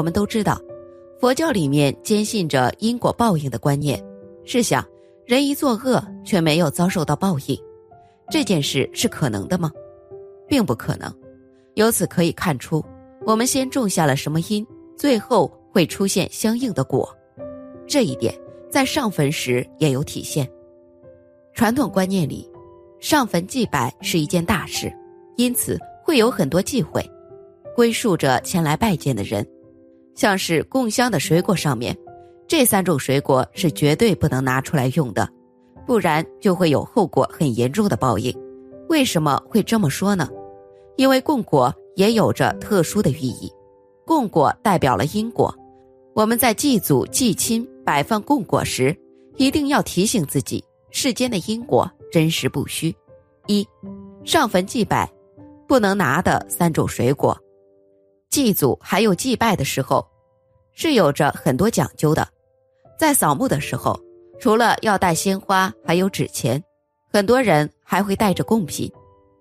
我们都知道，佛教里面坚信着因果报应的观念。试想，人一作恶却没有遭受到报应，这件事是可能的吗？并不可能。由此可以看出，我们先种下了什么因，最后会出现相应的果。这一点在上坟时也有体现。传统观念里，上坟祭拜是一件大事，因此会有很多忌讳，归属着前来拜见的人。像是供香的水果上面，这三种水果是绝对不能拿出来用的，不然就会有后果很严重的报应。为什么会这么说呢？因为供果也有着特殊的寓意，供果代表了因果。我们在祭祖祭亲摆放供果时，一定要提醒自己，世间的因果真实不虚。一，上坟祭拜，不能拿的三种水果。祭祖还有祭拜的时候，是有着很多讲究的。在扫墓的时候，除了要带鲜花，还有纸钱，很多人还会带着贡品。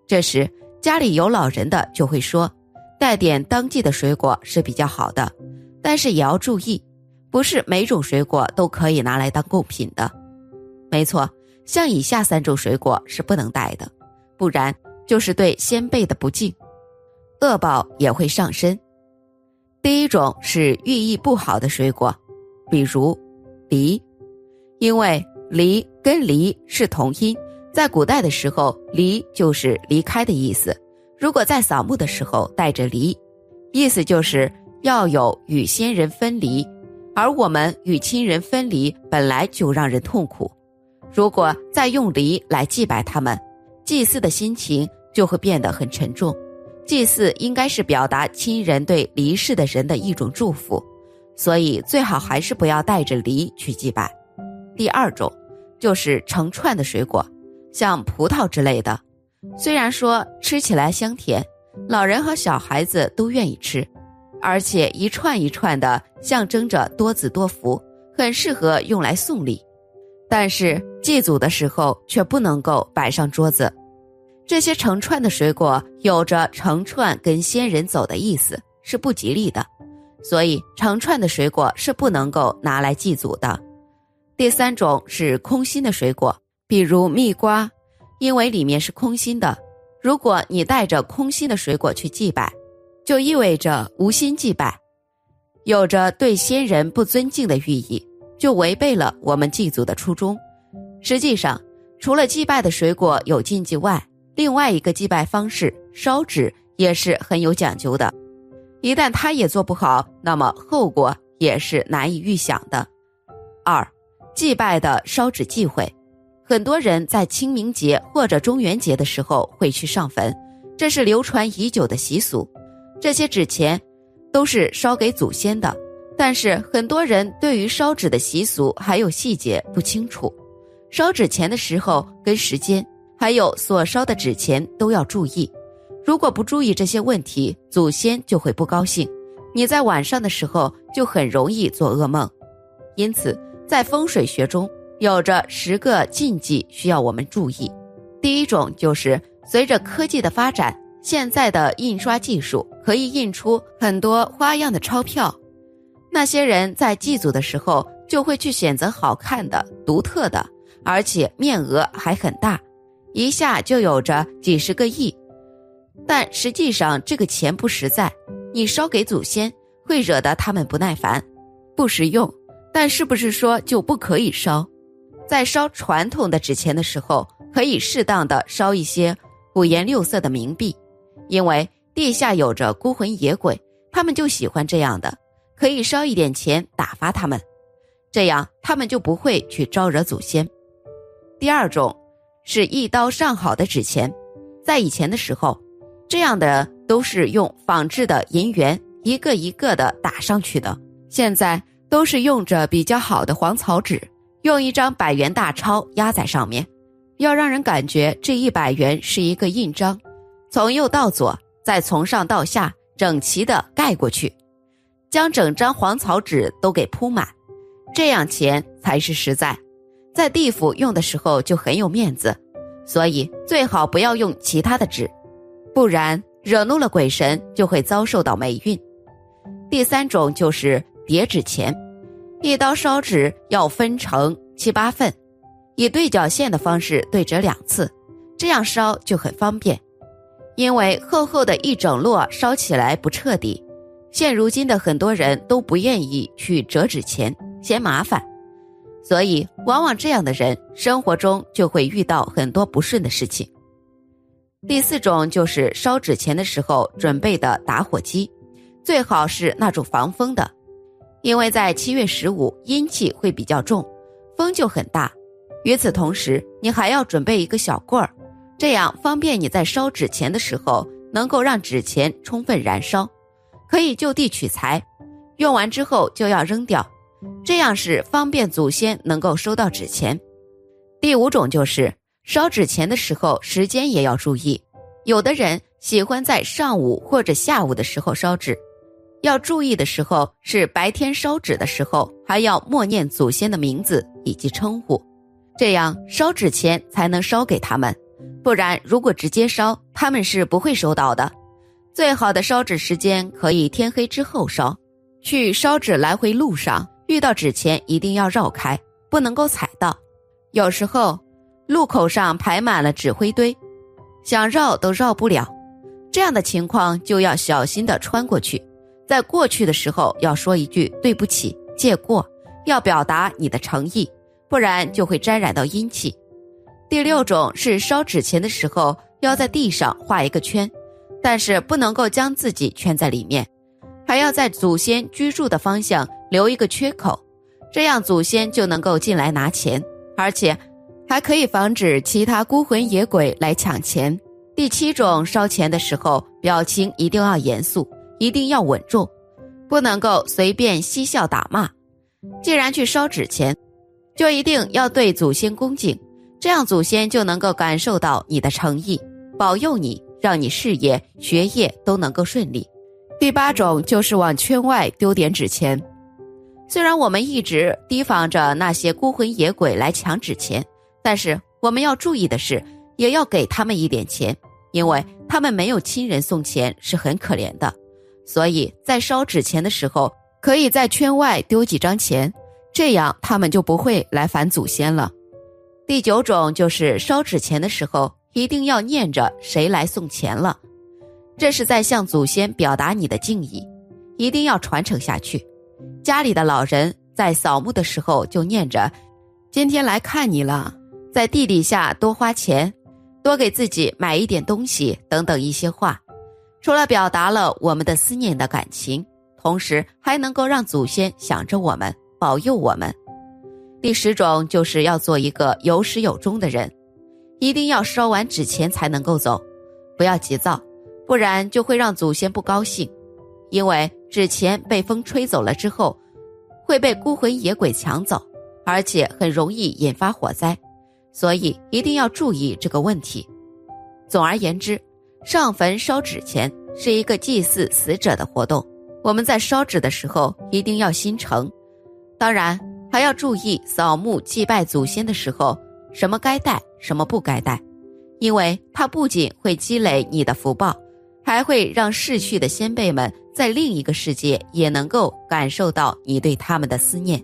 这时家里有老人的就会说，带点当季的水果是比较好的。但是也要注意，不是每种水果都可以拿来当贡品的。没错，像以下三种水果是不能带的，不然就是对先辈的不敬。恶报也会上身。第一种是寓意不好的水果，比如梨，因为梨跟离是同音，在古代的时候，离就是离开的意思。如果在扫墓的时候带着梨，意思就是要有与先人分离，而我们与亲人分离本来就让人痛苦，如果再用梨来祭拜他们，祭祀的心情就会变得很沉重。祭祀应该是表达亲人对离世的人的一种祝福，所以最好还是不要带着梨去祭拜。第二种就是成串的水果，像葡萄之类的，虽然说吃起来香甜，老人和小孩子都愿意吃，而且一串一串的象征着多子多福，很适合用来送礼，但是祭祖的时候却不能够摆上桌子。这些成串的水果有着成串跟仙人走的意思，是不吉利的，所以成串的水果是不能够拿来祭祖的。第三种是空心的水果，比如蜜瓜，因为里面是空心的，如果你带着空心的水果去祭拜，就意味着无心祭拜，有着对先人不尊敬的寓意，就违背了我们祭祖的初衷。实际上，除了祭拜的水果有禁忌外，另外一个祭拜方式烧纸也是很有讲究的，一旦他也做不好，那么后果也是难以预想的。二，祭拜的烧纸忌讳，很多人在清明节或者中元节的时候会去上坟，这是流传已久的习俗。这些纸钱都是烧给祖先的，但是很多人对于烧纸的习俗还有细节不清楚，烧纸钱的时候跟时间。还有所烧的纸钱都要注意，如果不注意这些问题，祖先就会不高兴。你在晚上的时候就很容易做噩梦。因此，在风水学中有着十个禁忌需要我们注意。第一种就是随着科技的发展，现在的印刷技术可以印出很多花样的钞票，那些人在祭祖的时候就会去选择好看的、独特的，而且面额还很大。一下就有着几十个亿，但实际上这个钱不实在。你烧给祖先会惹得他们不耐烦，不实用。但是不是说就不可以烧？在烧传统的纸钱的时候，可以适当的烧一些五颜六色的冥币，因为地下有着孤魂野鬼，他们就喜欢这样的。可以烧一点钱打发他们，这样他们就不会去招惹祖先。第二种。是一刀上好的纸钱，在以前的时候，这样的都是用仿制的银元一个一个的打上去的。现在都是用着比较好的黄草纸，用一张百元大钞压在上面，要让人感觉这一百元是一个印章，从右到左，再从上到下整齐的盖过去，将整张黄草纸都给铺满，这样钱才是实在。在地府用的时候就很有面子，所以最好不要用其他的纸，不然惹怒了鬼神就会遭受到霉运。第三种就是叠纸钱，一刀烧纸要分成七八份，以对角线的方式对折两次，这样烧就很方便。因为厚厚的一整摞烧起来不彻底，现如今的很多人都不愿意去折纸钱，嫌麻烦，所以往往这样的人生活中就会遇到很多不顺的事情。第四种就是烧纸钱的时候准备的打火机，最好是那种防风的，因为在七月十五阴气会比较重，风就很大。与此同时，你还要准备一个小棍儿，这样方便你在烧纸钱的时候能够让纸钱充分燃烧，可以就地取材，用完之后就要扔掉，这样是方便祖先能够收到纸钱。第五种就是。烧纸钱的时候，时间也要注意。有的人喜欢在上午或者下午的时候烧纸，要注意的时候是白天烧纸的时候，还要默念祖先的名字以及称呼，这样烧纸钱才能烧给他们。不然，如果直接烧，他们是不会收到的。最好的烧纸时间可以天黑之后烧。去烧纸来回路上遇到纸钱，一定要绕开，不能够踩到。有时候。路口上排满了纸灰堆，想绕都绕不了。这样的情况就要小心的穿过去，在过去的时候要说一句对不起，借过，要表达你的诚意，不然就会沾染到阴气。第六种是烧纸钱的时候要在地上画一个圈，但是不能够将自己圈在里面，还要在祖先居住的方向留一个缺口，这样祖先就能够进来拿钱，而且。还可以防止其他孤魂野鬼来抢钱。第七种，烧钱的时候表情一定要严肃，一定要稳重，不能够随便嬉笑打骂。既然去烧纸钱，就一定要对祖先恭敬，这样祖先就能够感受到你的诚意，保佑你，让你事业、学业都能够顺利。第八种就是往圈外丢点纸钱。虽然我们一直提防着那些孤魂野鬼来抢纸钱。但是我们要注意的是，也要给他们一点钱，因为他们没有亲人送钱是很可怜的。所以在烧纸钱的时候，可以在圈外丢几张钱，这样他们就不会来烦祖先了。第九种就是烧纸钱的时候，一定要念着谁来送钱了，这是在向祖先表达你的敬意，一定要传承下去。家里的老人在扫墓的时候就念着：“今天来看你了。”在地底下多花钱，多给自己买一点东西等等一些话，除了表达了我们的思念的感情，同时还能够让祖先想着我们，保佑我们。第十种就是要做一个有始有终的人，一定要烧完纸钱才能够走，不要急躁，不然就会让祖先不高兴，因为纸钱被风吹走了之后，会被孤魂野鬼抢走，而且很容易引发火灾。所以一定要注意这个问题。总而言之，上坟烧纸钱是一个祭祀死者的活动。我们在烧纸的时候一定要心诚，当然还要注意扫墓祭拜祖先的时候，什么该带，什么不该带，因为它不仅会积累你的福报，还会让逝去的先辈们在另一个世界也能够感受到你对他们的思念。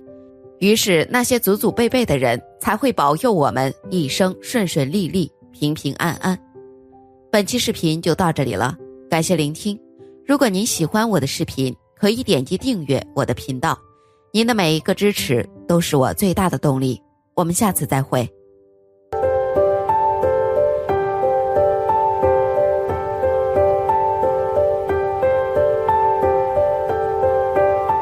于是，那些祖祖辈辈的人才会保佑我们一生顺顺利利、平平安安。本期视频就到这里了，感谢聆听。如果您喜欢我的视频，可以点击订阅我的频道。您的每一个支持都是我最大的动力。我们下次再会。